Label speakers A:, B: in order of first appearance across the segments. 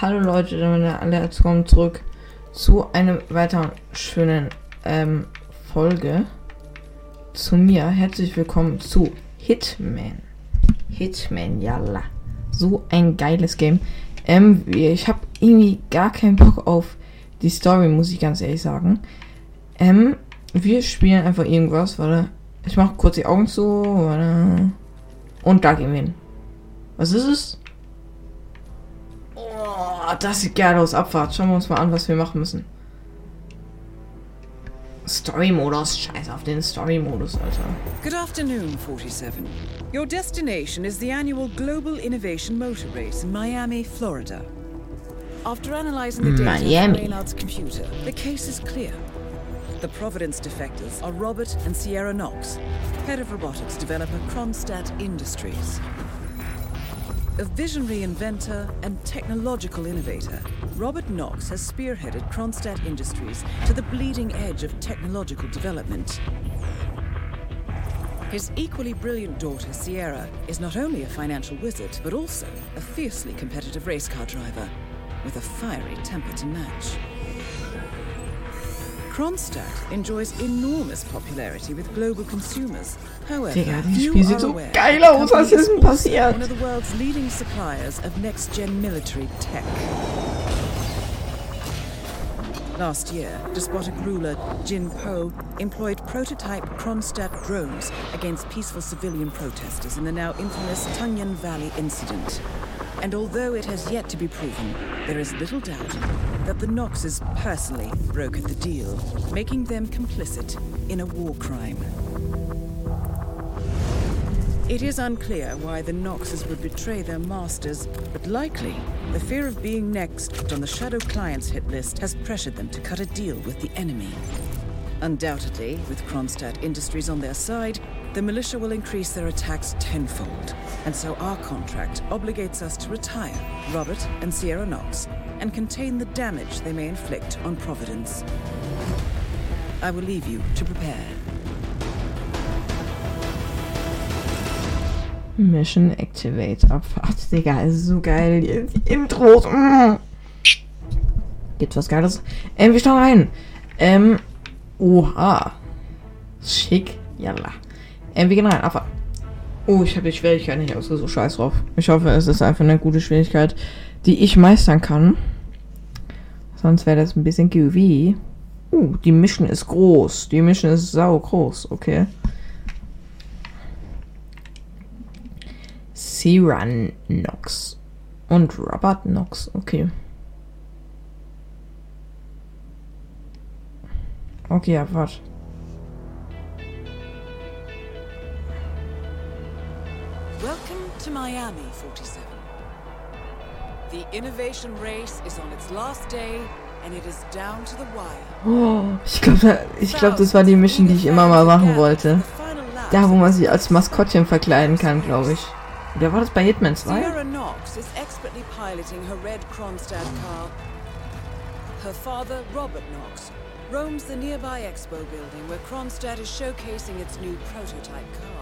A: hallo Leute, damit alle herzlich willkommen zurück zu einer weiteren schönen ähm, Folge. Zu mir herzlich willkommen zu Hitman. Hitman, yalla. So ein geiles Game. Ähm, ich habe irgendwie gar keinen Bock auf die Story, muss ich ganz ehrlich sagen. Ähm, wir spielen einfach irgendwas, warte. Ich mache kurz die Augen zu, warte. Und da gehen wir hin. Was ist es? Oh, das sieht geil aus. Abfahrt. Schauen wir uns mal an, was wir machen müssen. Story-Modus. Scheiße auf den Story-Modus, Alter.
B: Good afternoon, 47. Your destination is the annual Global Innovation Motor Race in Miami, Florida. After analyzing the data
A: Miami.
B: from Reynard's computer, the case is clear. The Providence defectors are Robert and Sierra Knox, head of robotics developer Kronstadt Industries. A visionary inventor and technological innovator, Robert Knox has spearheaded Kronstadt Industries to the bleeding edge of technological development. His equally brilliant daughter, Sierra, is not only a financial wizard, but also a fiercely competitive race car driver with a fiery temper to match. Kronstadt enjoys enormous popularity with global consumers. However,
A: Digga,
B: few
A: Spiel sieht
B: are
A: so
B: aware
A: geil
B: the
A: aus. Was ist denn passiert?
B: One of the world's leading suppliers of next-gen military tech. Last year, despotic ruler Jin Po employed prototype Kronstadt drones against peaceful civilian protesters in the now infamous Tunyan Valley incident. And although it has yet to be proven, there is little doubt that the Knoxes personally brokered the deal, making them complicit in a war crime. It is unclear why the Knoxes would betray their masters, but likely the fear of being next on the Shadow Clients hit list has pressured them to cut a deal with the enemy. Undoubtedly, with Kronstadt Industries on their side, the militia will increase their attacks tenfold. And so our contract obligates us to retire Robert and Sierra Knox and contain the damage they may inflict on Providence. I will leave you to prepare.
A: Mission Activate. Abfahrt. Digga, ist so geil. Die, die Intros. Mm. Gibt's was Geiles? Ähm, wir schauen rein. Ähm, oha. Schick. Yalla. Ähm, wir gehen rein. Abfahrt. Oh, ich habe die Schwierigkeit nicht ausgesucht. Scheiß drauf. Ich hoffe, es ist einfach eine gute Schwierigkeit, die ich meistern kann. Sonst wäre das ein bisschen goofy. Uh, die Mission ist groß. Die Mission ist sau groß. Okay. Sierra Knox. Und Robert Knox. Okay. Okay, ja, warte.
B: Miami, 47. The innovation race is on its last day and it is down to the wire.
A: Oh, ich glaube, ich glaub, das war die Mission, die ich immer mal machen wollte. Da, wo man sich als Maskottchen verkleiden kann, glaube ich. Oder war das bei Hitman 2?
B: Sierra Knox is expertly piloting her red Kronstadt car. Her father, Robert Knox, roams the nearby expo building where Kronstadt is showcasing its new prototype car.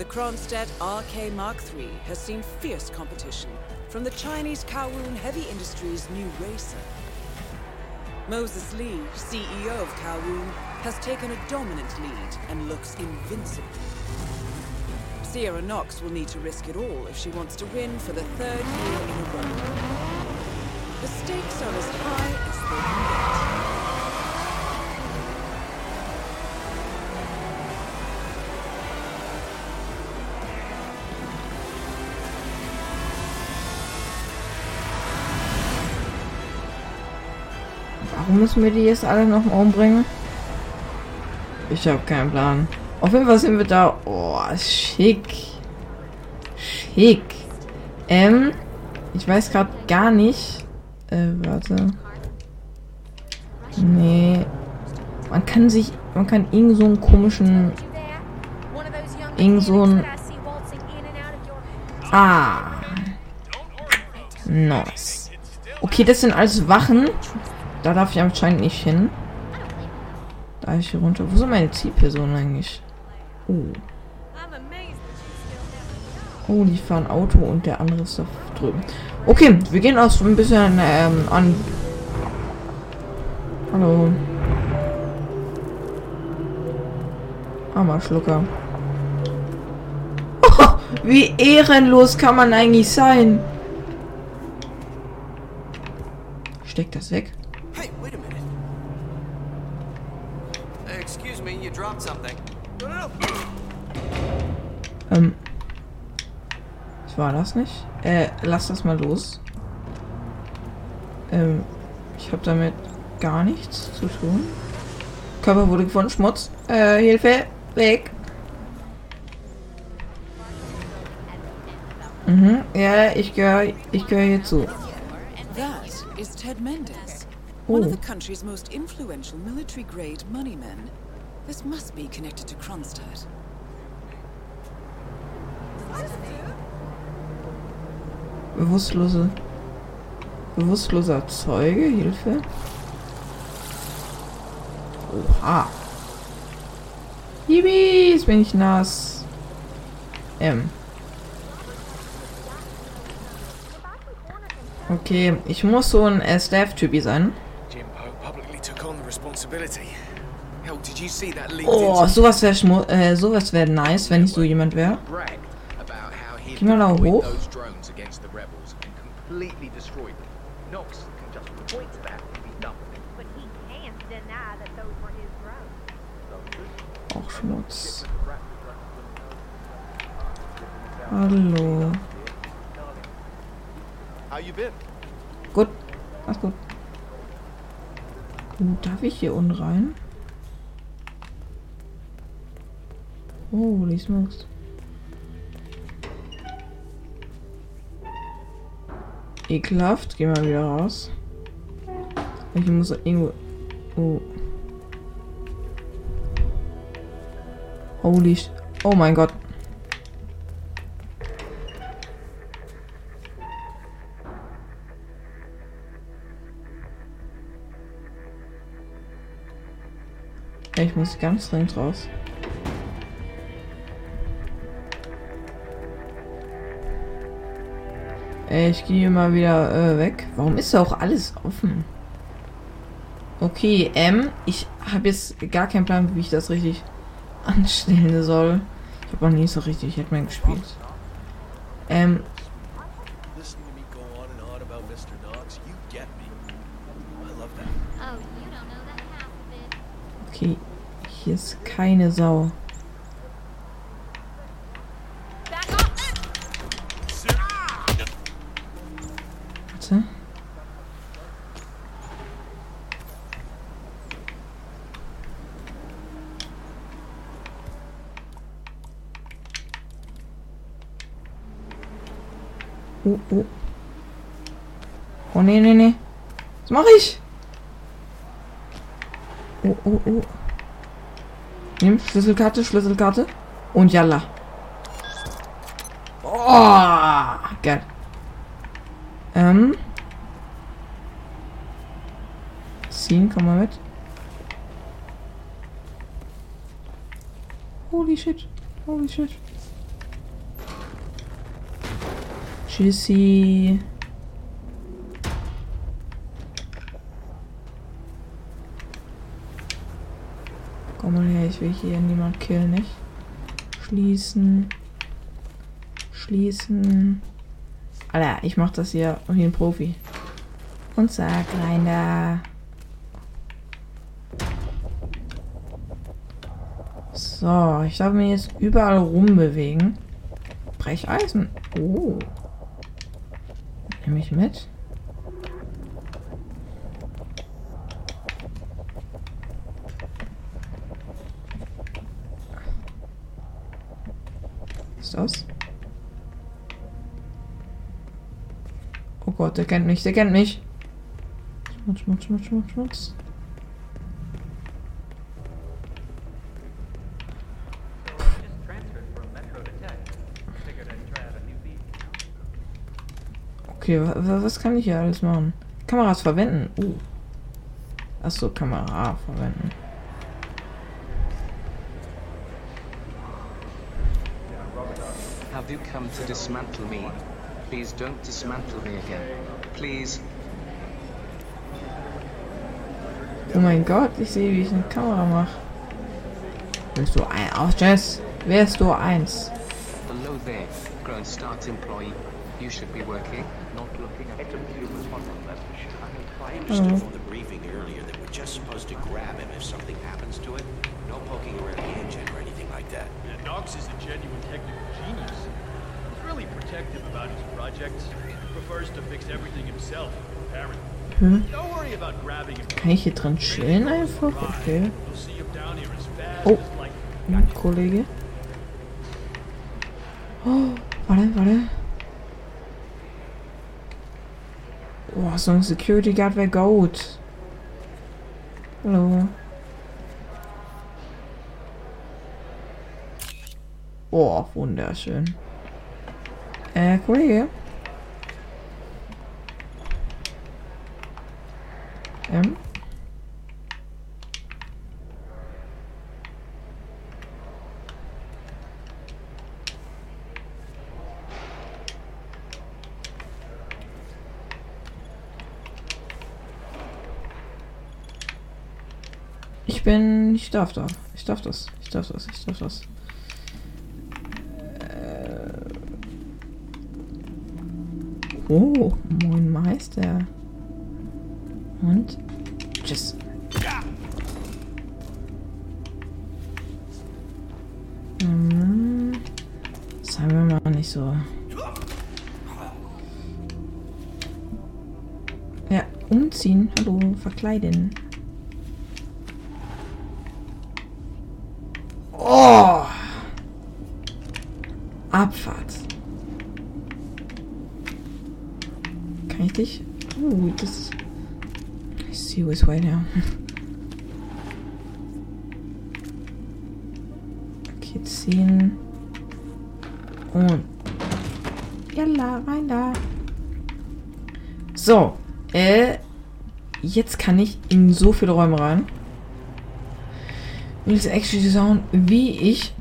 B: The Kronstadt RK Mark III has seen fierce competition from the Chinese Kowloon Heavy Industries new racer. Moses Lee, CEO of Kowloon, has taken a dominant lead and looks invincible. Sierra Knox will need to risk it all if she wants to win for the third year in a row. The stakes are as high as they can
A: Warum müssen wir die jetzt alle noch umbringen? Ich habe keinen Plan. Auf jeden Fall sind wir da. Oh, schick. Schick. Ähm, ich weiß gerade gar nicht. Äh, warte. Nee. Man kann sich, man kann irgend so einen komischen, irgend so ein, ah, nice. Okay, das sind alles Wachen. Da darf ich anscheinend nicht hin. Da ich hier runter. Wo sind meine Zielpersonen eigentlich? Oh. Oh, die fahren Auto und der andere ist da drüben. Okay, wir gehen auch so ein bisschen ähm, an. Hallo. Armer Schlucker. Oh, wie ehrenlos kann man eigentlich sein? Steck das weg. War das nicht? Äh, lass das mal los. Ähm, ich habe damit gar nichts zu tun. Körper wurde gefunden, Schmutz. Äh, Hilfe, weg. Mhm, ja, ich gehöre ich gehör hier zu.
B: That is Ted Mendes, one
A: Oh.
B: of the country's most influential military-grade moneymen. This must be connected to Kronstadt.
A: Bewusstlose. Bewusstloser Zeuge, Hilfe. Oha. Jetzt bin ich nass. Ähm. Okay, ich muss so ein äh, Staff-Typi sein. Oh, sowas wäre äh, sowas wäre nice, wenn ich so jemand wäre. Geh mal da hoch.
C: those drones against the rebels and completely destroyed them. Knox can just point to that and be done with it.
D: But he can't deny that those were his drones.
A: Auch Schmutz. Hallo.
C: How you been?
A: Gut. Alles gut. Darf ich hier unten rein? Holy smokes. Ekelhaft. Geh mal wieder raus. Ich muss irgendwo... Oh. Holy... Oh mein Gott. Ich muss ganz dringend raus. Ich gehe mal wieder äh, weg. Warum ist da auch alles offen? Okay, ähm, ich habe jetzt gar keinen Plan, wie ich das richtig anstellen soll. Ich habe noch nie so richtig Hitman gespielt. Ähm,
E: Listening to me go on and on about Mr. Knox, you get me. I love that.
D: Oh, you don't know that half of it.
A: okay, hier ist keine Sau.
D: Back off!
A: Warte. Oh, oh. Oh, nee, nee, nee. Was mache ich? Oh, oh, oh. Nimm Schlüsselkarte, Schlüsselkarte. Und yalla. Oh, geil. Ähm. Ziehen, komm mal mit. Holy shit. Holy shit. Tschüssi. Ich will hier niemand killen, nicht? Schließen. Schließen. Alter, ich mach das hier wie ein Profi. Und sag rein da. So, ich darf mich jetzt überall rumbewegen. Brecheisen. Oh. Nehme ich mit. Das? Oh Gott, der kennt mich, der kennt mich. Schmutz, Schmutz, Schmutz, Schmutz, Schmutz. Okay, wa wa was kann ich hier alles machen? Kameras verwenden. Uh. Achso, Kamera verwenden.
F: You come to dismantle me? Please don't dismantle me again. Please.
A: Oh mein Gott, ich sehe, wie ich eine Kamera mache. Willst du ein... Ach, Jess, wärst du eins?
F: Hello there, grown start employee. You should be working, not looking at
G: I oh. understood from the briefing earlier that we're just supposed to grab him if something happens to it. No poking around the engine or anything like that.
E: Yeah, Knox is a genuine technical genius. He's really protective about his projects. He prefers to fix everything himself, apparently. Don't worry about grabbing him.
A: Kann ich hier drin chillen einfach? Okay. Oh. Hm, Kollege. Oh, warte, warte. Oh, so ein Security Guard wäre gut. Hallo. Oh, wunderschön. Äh, Kollege. Ähm. Ich bin. Ich darf da. Ich darf das. Ich darf das. Ich darf das. Oh, moin Meister. Und. Tschüss. Hm. Sagen wir mal nicht so. Ja, umziehen. Hallo, verkleiden. Oh! Abfahrt. Kann ich dich? Oh, das. I see which way now. Okay, ziehen. Und. Jalla, rein da. So. Äh. Jetzt kann ich in so viele Räume rein. Will actually schauen, wie ich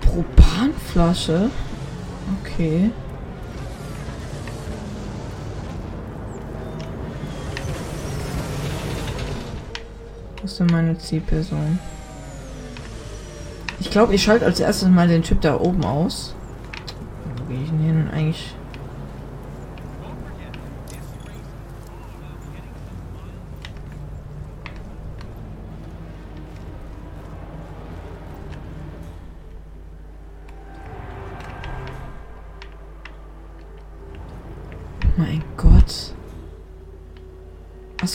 A: Propanflasche. Okay. Ist denn meine Zielperson? Ich glaube, ich schalte als erstes mal den Typ da oben aus. Wo gehe ich denn nun eigentlich?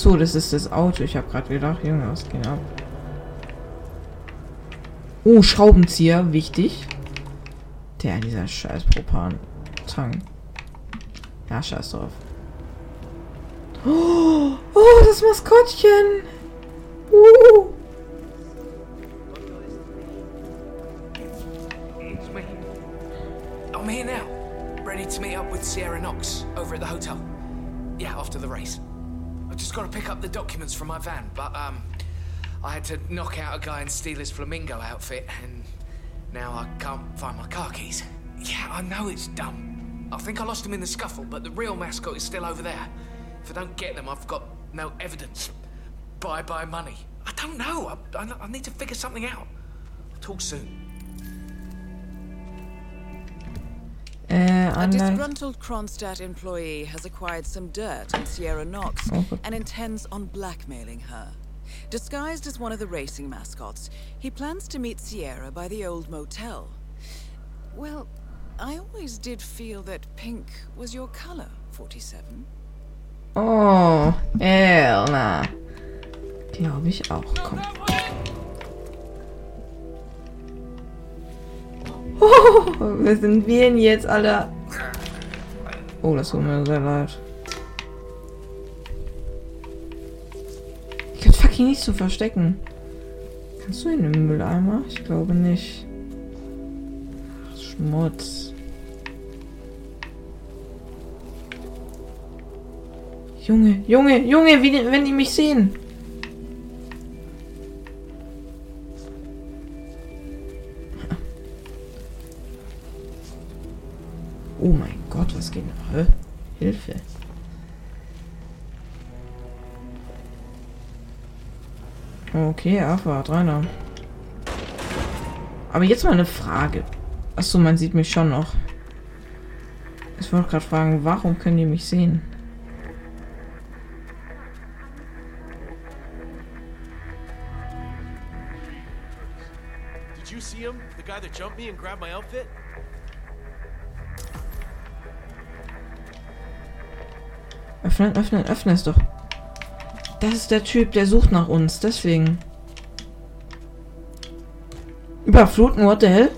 A: So, das ist das Auto. Ich habe gerade gedacht, Junge, was geht ab? Oh, Schraubenzieher, wichtig. Der, dieser scheiß Propan-Tank. Ja, scheiß drauf. Oh, oh, das Maskottchen. Uh.
H: I'm here now, ready to meet up with Sierra Knox over at the hotel. Yeah, after the race. Got to pick up the documents from my van, but um, I had to knock out a guy and steal his flamingo outfit, and now I can't find my car keys. Yeah, I know it's dumb. I think I lost them in the scuffle, but the real mascot is still over there. If I don't get them, I've got no evidence. Bye bye money. I don't know. I, I, I need to figure something out. I'll talk soon.
A: Äh,
B: A disgruntled Kronstadt employee has acquired some dirt on Sierra Knox
A: Oh.
B: and intends on blackmailing her. Disguised as one of the racing mascots, he plans to meet Sierra by the old motel. Well, I always did feel that pink was your color, 47.
A: Oh, Elna. Glaube ich auch. Komm. Oh, wer sind wir denn jetzt, Alter? Oh, das tut mir sehr leid. Ich kann fucking nicht so verstecken. Kannst du in den Mülleimer? Ich glaube nicht. Schmutz. Junge, Junge, Junge, wie, wenn die mich sehen. Oh mein Gott, was geht noch? Hä? Hilfe. Okay, Abfahrt, reiner. Aber jetzt mal eine Frage. Achso, man sieht mich schon noch. Ich wollte gerade fragen, warum können die mich sehen?
E: Did you see him? The guy that jumped me and grabbed my outfit?
A: Öffnen, öffnen, öffnen es doch. Das ist der Typ, der sucht nach uns, deswegen. Überfluten, what the hell?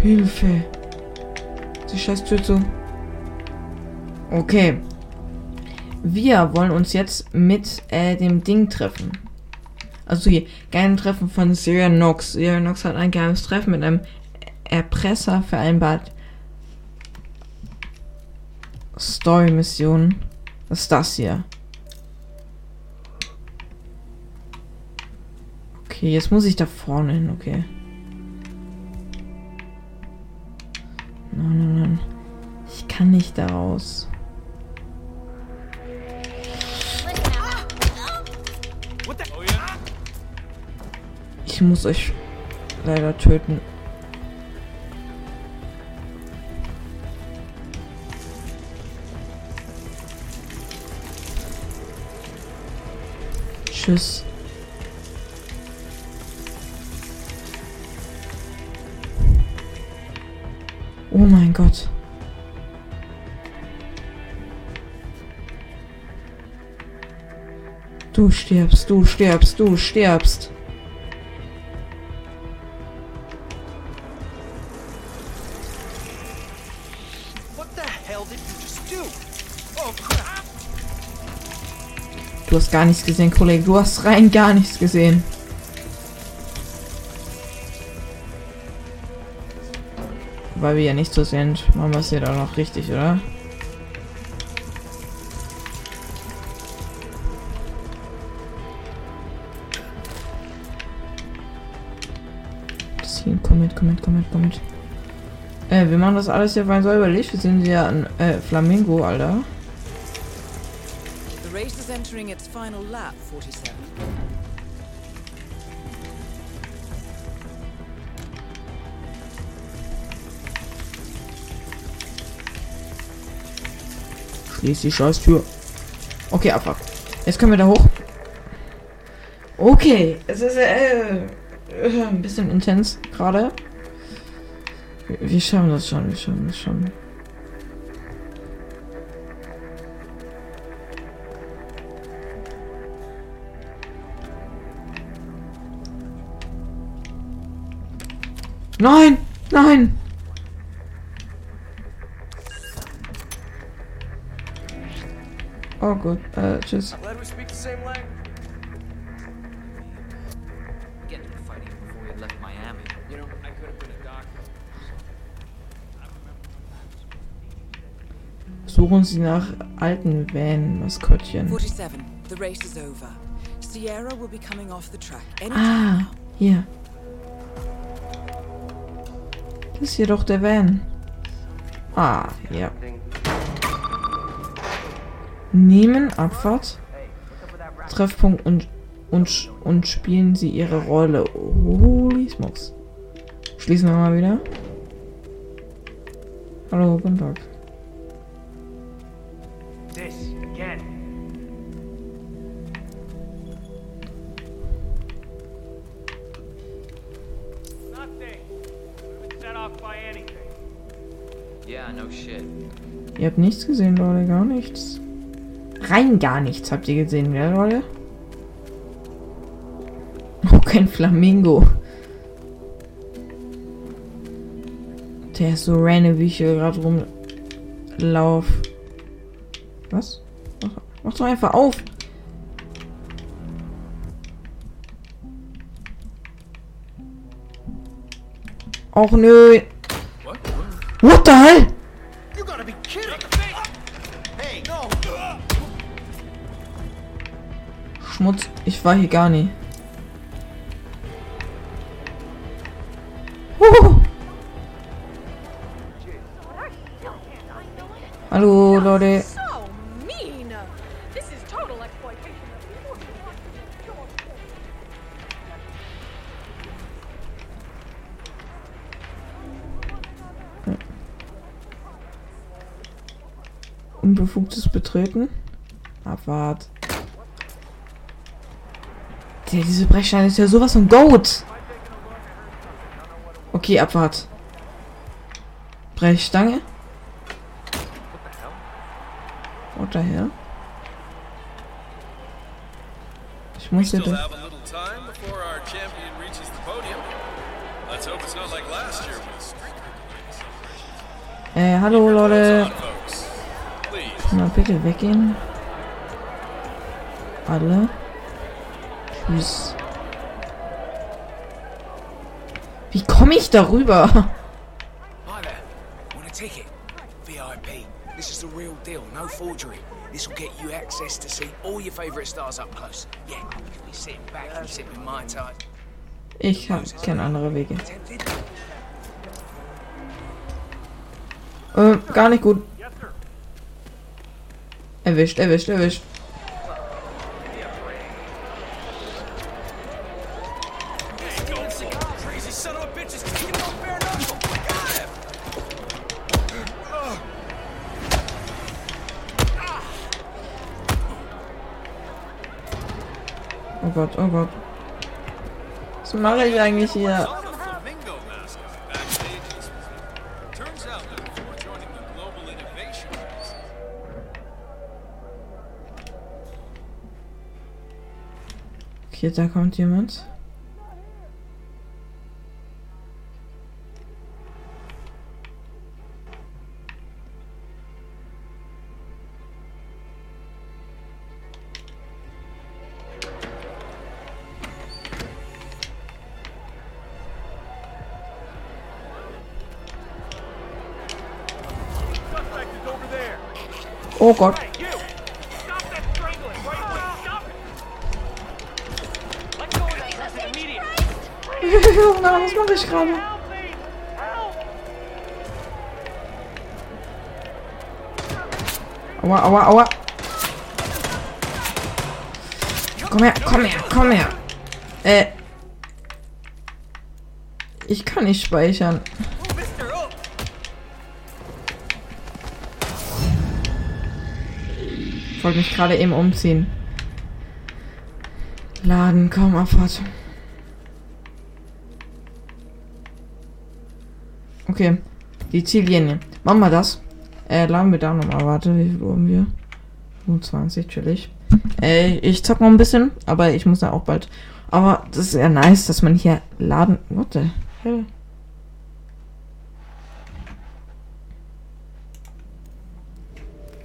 A: Hilfe. Die scheiß Tür zu. Okay. Wir wollen uns jetzt mit äh, dem Ding treffen. Also hier, geheimen Treffen von Syria Nox. Syria Nox hat ein geheimes Treffen mit einem Erpresser vereinbart. Story-Mission. Was ist das hier? Okay, jetzt muss ich da vorne hin, okay. Nein, nein, nein. Ich kann nicht da raus. Ich muss euch leider töten. Tschüss. Oh mein Gott. Du stirbst, du stirbst, du stirbst. Du hast gar nichts gesehen, Kollege. Du hast rein gar nichts gesehen. Weil wir ja nicht so sind, machen wir es hier doch noch richtig, oder? Ziehen, komm mit, komm mit, komm mit, komm mit. Äh, wir machen das alles hier fein säuberlich. Wir sind ja ein äh, Flamingo, Alter.
B: The race is entering its final lap, 47.
A: Schließ die scheiß Tür. Okay, Abfahrt. Jetzt können wir da hoch. Okay, es ist äh, äh, ein bisschen intens gerade. Wir, wir schaffen das schon, wir schaffen das schon.
E: I could have been a doctor.
A: Suchen Sie nach alten Van-Maskottchen.
B: 47. The
A: Das ist hier doch der Van. Ah, ja. Nehmen Abfahrt. Treffpunkt und, und, und spielen Sie Ihre Rolle. Holy smokes. Schließen wir mal wieder. Hallo, guten Tag. Ihr habt nichts gesehen, Leute, gar nichts. Rein gar nichts habt ihr gesehen, ja, Leute? Oh, kein Flamingo. Der ist so random, wie ich hier gerade rumlauf. Was? Mach, mach doch einfach auf. Och nö.
E: What?
A: What the hell? Schmutz. Ich war hier gar nie. Huhu. Hallo, Leute. Unbefugtes Betreten. Abwart. Der, diese Brechstange ist ja sowas von Goat. Okay, Abfahrt. Brechstange. What the hell? Ich muss hier
I: Still
A: durch.
I: have a little time before our champion reaches the podium. Let's hope it's not like last year with street celebration.
A: Äh, hallo Leute. Man bitte weggehen? Alle. Tschüss. Wie komme ich darüber?
H: This is the real deal, no forgery. This will get you access to see all your favourite stars up close. Yeah, you'll be sitting back and sipping my time.
A: Ich habe keine andere Wege.
H: Tempted?
A: Äh, gar nicht gut. Erwischt, erwischt, erwischt. Mache ich eigentlich hier? Okay, da kommt jemand.
E: Person immediately!
A: Na, was mache ich gerade? Aua, aua, aua. Komm her, komm her, komm her. Äh. Ich kann nicht speichern. Wollte mich gerade eben umziehen. Laden, komm, Abfahrt. Okay, die Ziellinie. Machen wir das. Äh, laden wir da nochmal. Warte, wie viel Uhr haben wir? 25, chillig. Äh, ich zock noch ein bisschen, aber ich muss da auch bald. Aber das ist ja nice, dass man hier laden. What the hell?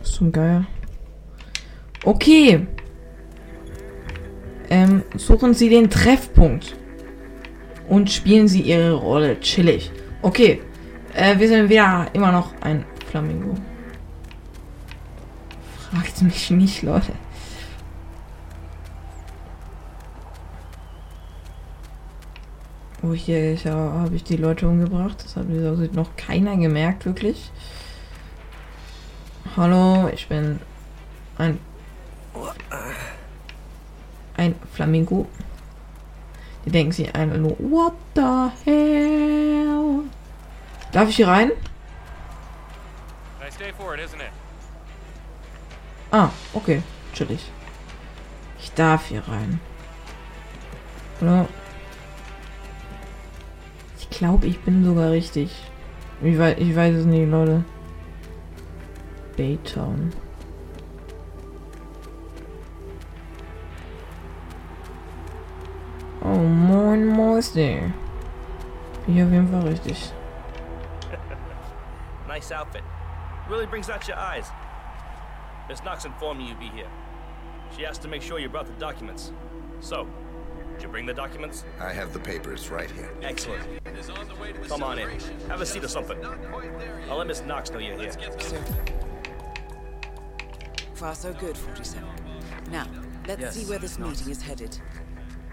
A: Zum Geier? Okay. Ähm, suchen Sie den Treffpunkt. Und spielen Sie Ihre Rolle chillig. Okay. Äh, wir sind wieder immer noch ein Flamingo. Fragt mich nicht, Leute. Oh, hier habe ich die Leute umgebracht. Das hat noch keiner gemerkt, wirklich. Hallo, ich bin ein ein Flamingo. Die denken sich einfach nur, what the hell? Darf ich hier rein? Ah, okay, chillig. Ich darf hier rein. Hallo? Ich glaube, ich bin sogar richtig. Ich weiß, ich weiß es nicht, Leute. Baytown. Moin, Mäuschen. Bin ich auf jeden Fall richtig.
J: Nice outfit. Really brings out your eyes. Miss Knox informed me you'd be here. She asked to make sure you brought the documents. So, did you bring the documents?
K: I have the papers right here.
J: Excellent. Come on in. Have a seat or something. I'll let Miss Knox know you're here.
B: Far so good, 47. Now, let's
L: Yes,
B: see where this
L: Knox.
B: meeting is headed.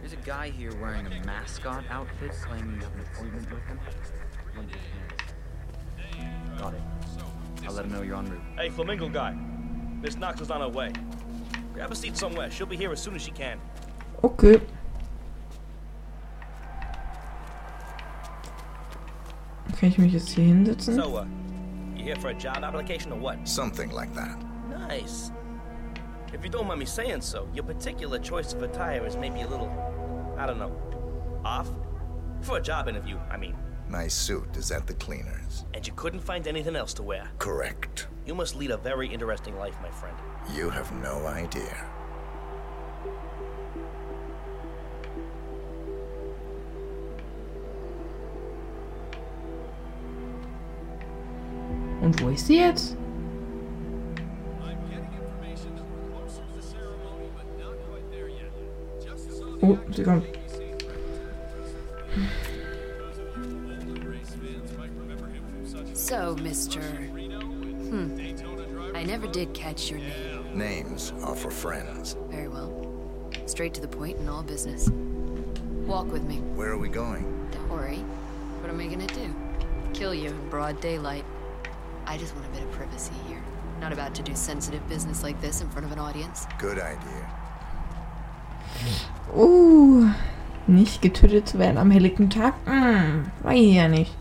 L: There's a guy here wearing a mascot outfit claiming you have an appointment with him. One of his hands. Got it. I'll let him know you're en route.
J: Hey, Flamingo guy. Miss Knox is on her way. Grab a seat somewhere. She'll be here as soon as she can.
A: Okay. Kann ich mich jetzt hier hinsetzen?
J: So, uh, you here for a job application or what?
K: Something like that.
J: Nice. If you don't mind me saying so, your particular choice of attire is maybe a little, I don't know, off? For a job interview, I mean.
K: My suit. Is at the cleaners?
J: And you couldn't find anything else to wear?
K: Correct.
J: You must lead a very interesting life, my friend.
K: You have no idea.
A: Und wo ist sie jetzt? Oh, sie kommt.
M: So, Mr. Hmm. I never did catch your name.
K: Names are for friends.
M: Very well. Straight to the point in all business. Walk with me.
K: Where are we going?
M: Don't worry. What am I gonna do? Kill you in broad daylight. I just want a bit of privacy here. Not about to do sensitive business like this in front of an audience.
K: Good idea.
A: Uh, nicht getötet zu werden am helllichten Tag? Hm, weiß ich ja nicht.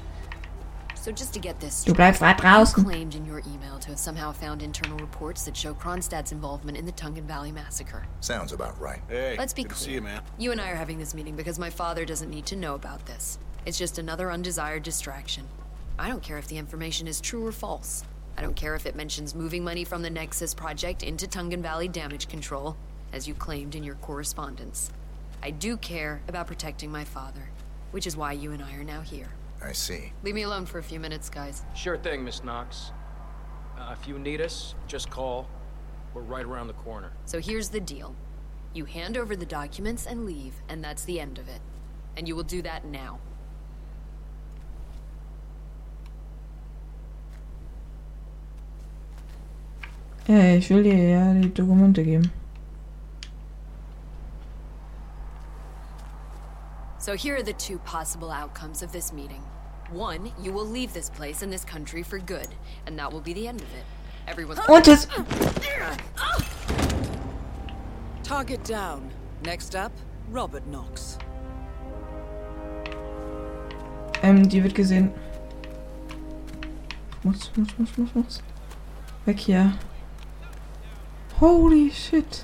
M: So just to get this
A: Du bleibst weit draußen.
M: Claimed in your email to have somehow found internal reports that show Kronstadt's involvement in the Tungan Valley massacre.
K: Sounds about right.
I: Hey,
M: Let's be
I: good to
M: clear.
I: see you, man.
M: You and I are having this meeting because my father doesn't need to know about this. It's just another undesired distraction. I don't care if the information is true or false. I don't care if it mentions moving money from the Nexus project into Tungan Valley damage control, as you claimed in your correspondence. I do care about protecting my father, which is why you and I are now here.
K: I see.
M: Leave me alone for a few minutes, guys.
N: Sure thing, Miss Knox. Uh, if you need us, just call. We're right around the corner.
M: So here's the deal. You hand over the documents and leave, and that's the end of it. And you will do that now.
A: Ja, ich will dir ja die Dokumente geben.
M: So here are the two possible outcomes of this meeting. One, you will leave this place and this country for good, and that will be the end of it. Everyone's
A: Und es...
B: Target down. Next up, Robert Knox.
A: Ähm, die wird gesehen. Muss, muss, muss, muss, muss. Weg hier. Holy shit.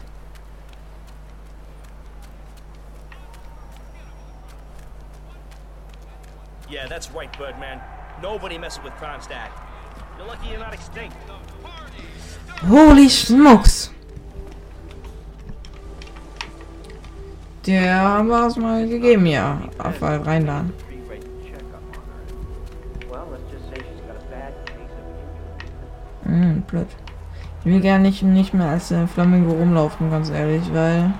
J: Yeah, that's right, Birdman. Nobody messes with Kronstadt. You're lucky you're not extinct.
A: Holy smokes. Der war es mal gegeben, ja. Auf reinladen. Hm, blöd. Ich will gar nicht, nicht mehr als äh, Flamingo rumlaufen, ganz ehrlich, weil...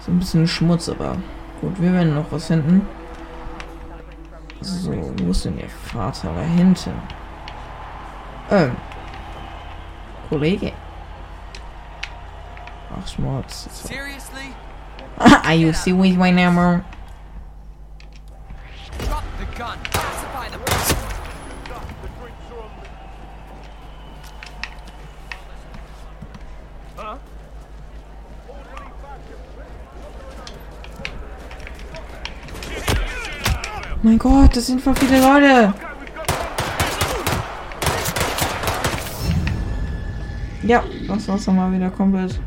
A: So ein bisschen Schmutz, aber gut, wir werden noch was finden. So, wo ist denn ihr Vater? Da hinten. Ähm. Kollege. Ach, Schmutz.
O: Seriously?
A: Ah, are you serious right now, bro? Mein Gott, das sind voll viele Leute. Ja, das war's dann mal wieder komplett.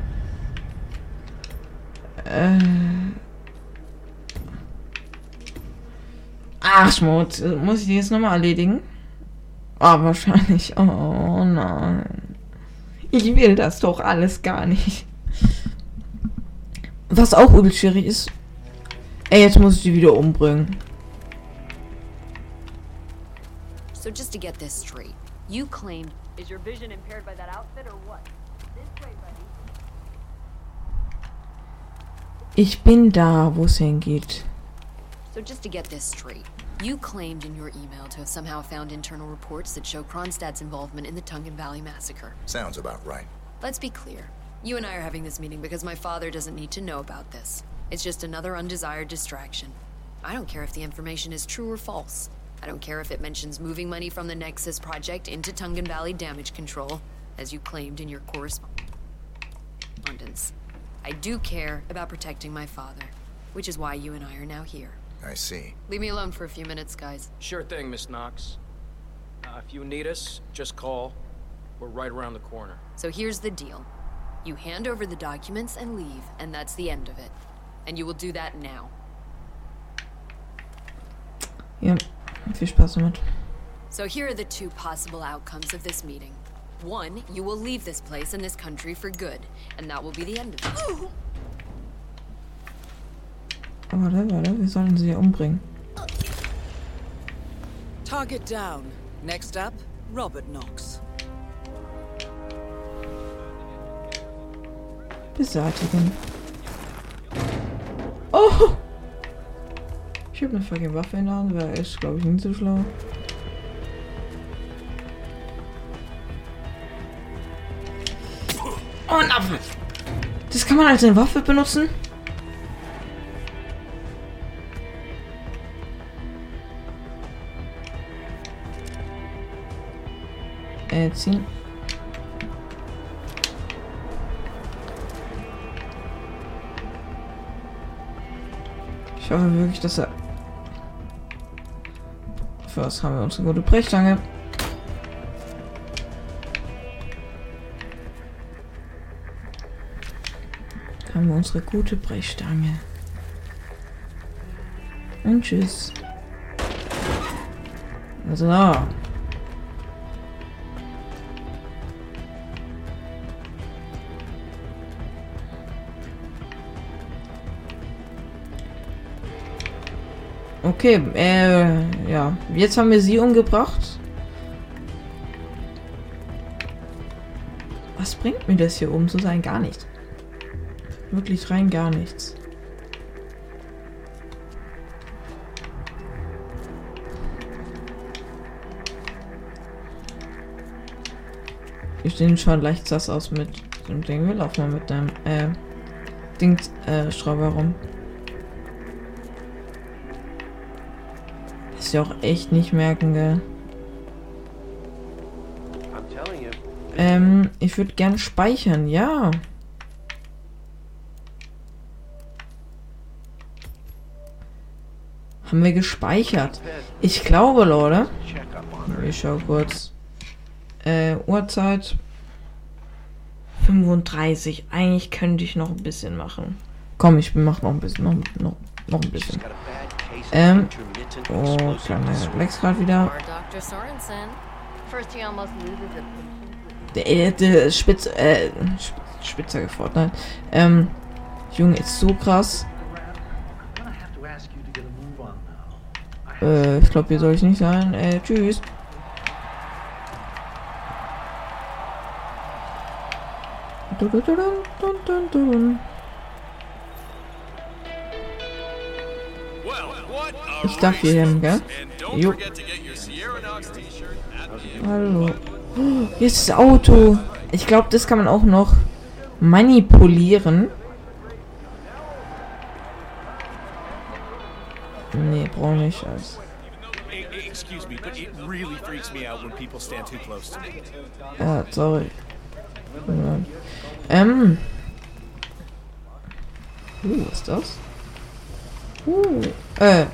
A: Äh. Ach, Schmutz. Muss ich die jetzt nochmal erledigen? Ah, wahrscheinlich. Oh nein. Ich will das doch alles gar nicht. Was auch übel schwierig ist. Ey, jetzt muss ich die wieder umbringen.
M: So just to get this straight, you claimed
D: Is your vision impaired by that outfit or what? This way, buddy.
A: Ich bin da, wo es hingeht.
M: So just to get this straight, you claimed in your email to have somehow found internal reports that show Kronstadt's involvement in the Tungan Valley massacre.
K: Sounds about right.
M: Let's be clear. You and I are having this meeting because my father doesn't need to know about this. It's just another undesired distraction. I don't care if the information is true or false. I don't care if it mentions moving money from the Nexus project into Tungan Valley damage control, as you claimed in your correspondence. I do care about protecting my father, which is why you and I are now here.
K: I see.
M: Leave me alone for a few minutes, guys.
N: Sure thing, Miss Knox. Uh, if you need us, just call. We're right around the corner.
M: So here's the deal. You hand over the documents and leave, and that's the end of it. And you will do that now.
A: Ja, viel Spaß damit.
M: So here are the two possible outcomes of this meeting. One, you will leave this place and this country for good, and that will be the end of it.
A: Warte, warte, wir sollen sie umbringen.
B: Target down. Next up, Robert Knox.
A: Beseitigen. Oh! Ich habe eine fucking Waffe in der Hand, wäre ist, glaube ich, nicht so schlau. Oh, ein Apfel! Das kann man als eine Waffe benutzen? Äh, ziehen. Ich hoffe wirklich, dass er... Was haben wir unsere gute Brechstange? Haben wir unsere gute Brechstange. Und tschüss. Also Okay, äh, ja. Jetzt haben wir sie umgebracht. Was bringt mir das hier oben zu sein? Gar nichts. Wirklich rein gar nichts. Ich sehen schon leicht sass aus mit dem Ding. Wir laufen mal mit dem, äh, Dings, äh, Schrauber rum. Das ja auch echt nicht merken, gell? Ähm, ich würde gern speichern, ja. Haben wir gespeichert? Ich glaube, Leute. Ich schau kurz. Äh, Uhrzeit. 35. Eigentlich könnte ich noch ein bisschen machen. Komm, ich mach noch ein bisschen. Noch, noch, noch ein bisschen. Ähm. Oh, kleiner Lex gerade wieder.
D: Loses a
A: Der, der Spitz, äh, Spitzer gefordert, nein. Ähm, Junge, ist so krass. Äh, ich glaube, hier soll ich nicht sein. Äh, tschüss. Dun, dun, dun, Ich darf hier hin, gell? Jo. Hallo. Oh, hier ist das Auto. Ich glaube, das kann man auch noch manipulieren. Nee, brauche nicht. Also.
P: To me.
A: Ja, sorry. Ähm. Uh, was ist das? Uh, äh.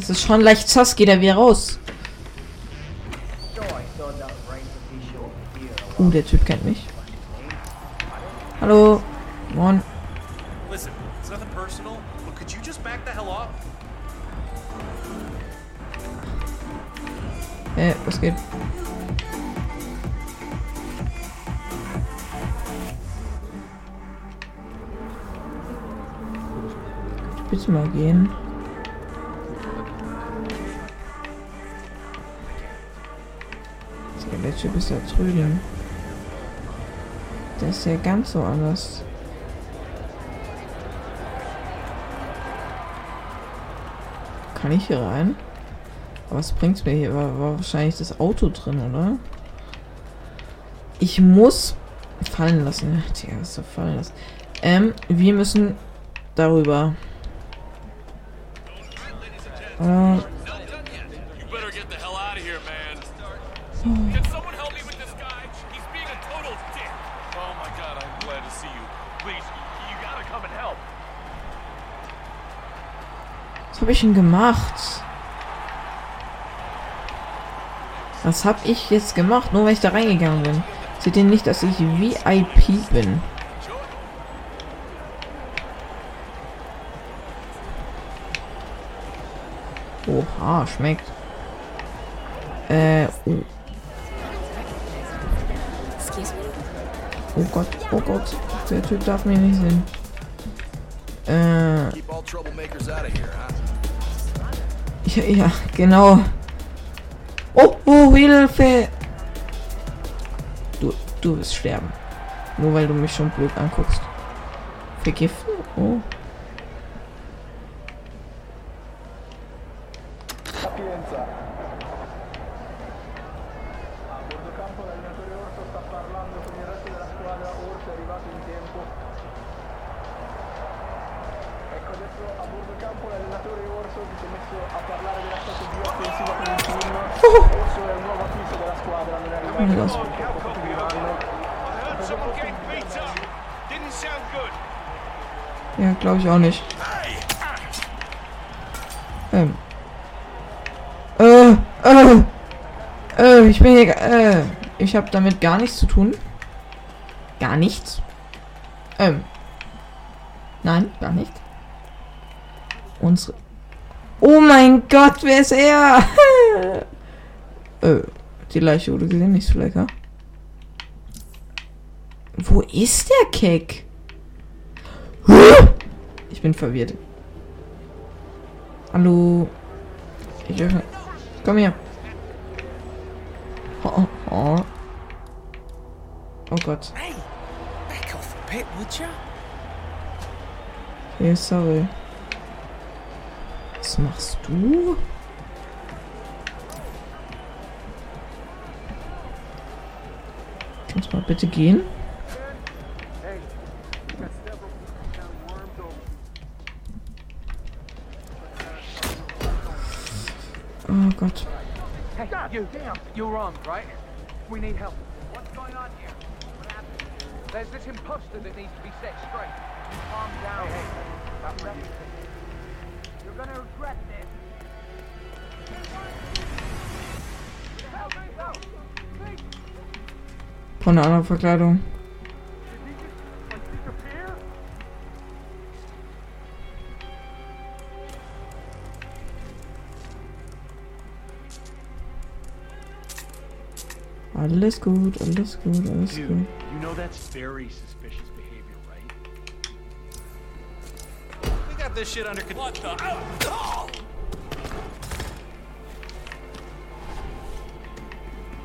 A: Das ist schon leicht sass, geht er wieder raus. Uh, der Typ kennt mich. Hallo. Moin.
P: Listen, it's nothing personal, but could you just back the hell off?
A: Äh, was geht? Bitte mal gehen. Typ ist da drüben. Der ist ja ganz so anders. Kann ich hier rein? Was bringt's mir hier? War, war wahrscheinlich das Auto drin, oder? Ich muss fallen lassen. Tja, was soll fallen lassen? Ähm, wir müssen darüber. Äh, habe ich denn gemacht? Was habe ich jetzt gemacht? Nur weil ich da reingegangen bin. Seht ihr nicht, dass ich VIP bin? Oha, schmeckt. Äh, oh. Oh Gott, oh Gott. Der Typ darf mich nicht sehen. Äh. Ja, ja, genau. Oh, oh, Hilfe! Du, du wirst sterben. Nur weil du mich schon blöd anguckst. Vergiften? Oh.
I: Didn't sound good.
A: Ja, glaube ich auch nicht. Ähm. Äh, äh, äh, ich bin hier, äh, ich habe damit gar nichts zu tun. Gar nichts. Ähm. Nein, gar nicht. Unsere. Oh mein Gott, wer ist er? äh, die Leiche wurde gesehen, nicht so lecker. Wo ist der Keck? Ich bin verwirrt. Hallo. Ich öffne. Komm her. Oh, oh, oh. oh Gott.
H: Hey, back off a bit, would you?
A: Okay, sorry. Was machst du? Bitte gehen? Oh Gott.
O: Hey, you, you're
A: Von einer anderen Verkleidung. Alles gut, alles gut, alles
E: Dude,
A: gut.
E: you know that's very suspicious behavior, right?
P: We got this shit under control. What the?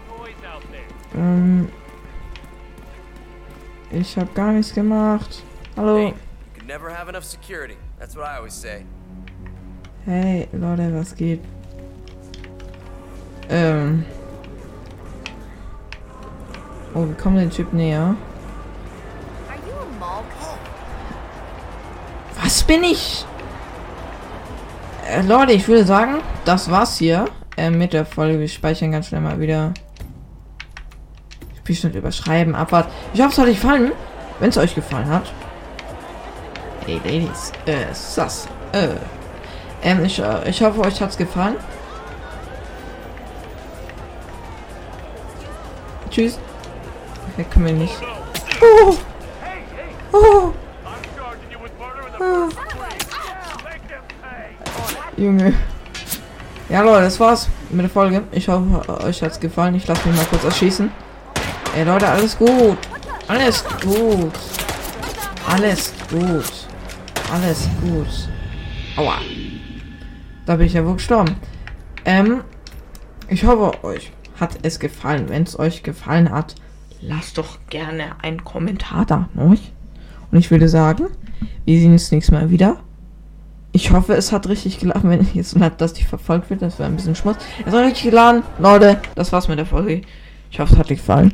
E: Boys out there.
A: Ähm. Ich habe gar nichts gemacht. Hallo. Hey, Leute, was geht? Ähm. Oh, wir kommen den Typ näher. Was bin ich? Äh, Leute, ich würde sagen, das war's hier äh, mit der Folge. Wir speichern ganz schnell mal wieder. Spielstand überschreiben, Abfahrt. Ich hoffe, es hat euch gefallen. Wenn es euch gefallen hat. Hey, Ladies. Äh, Sass. Äh. Ähm, ich, äh, ich hoffe, euch hat's gefallen. Tschüss. Hier können wir nicht. Oh. Oh. Ah. Junge. Ja, Leute, das war's mit der Folge. Ich hoffe, euch hat's gefallen. Ich lasse mich mal kurz erschießen. Ey, Leute, alles gut. Alles gut. Alles gut. Alles gut. Aua. Da bin ich ja wohl gestorben. Ähm, ich hoffe, euch hat es gefallen. Wenn es euch gefallen hat, lasst doch gerne einen Kommentar da. Ne? Und ich würde sagen, wir sehen uns nächstes Mal wieder. Ich hoffe, es hat richtig geladen, wenn jetzt hat, dass die verfolgt wird. Das wäre ein bisschen Schmutz. Es hat richtig geladen. Leute, das war's mit der Folge. Ich hoffe, es hat euch gefallen.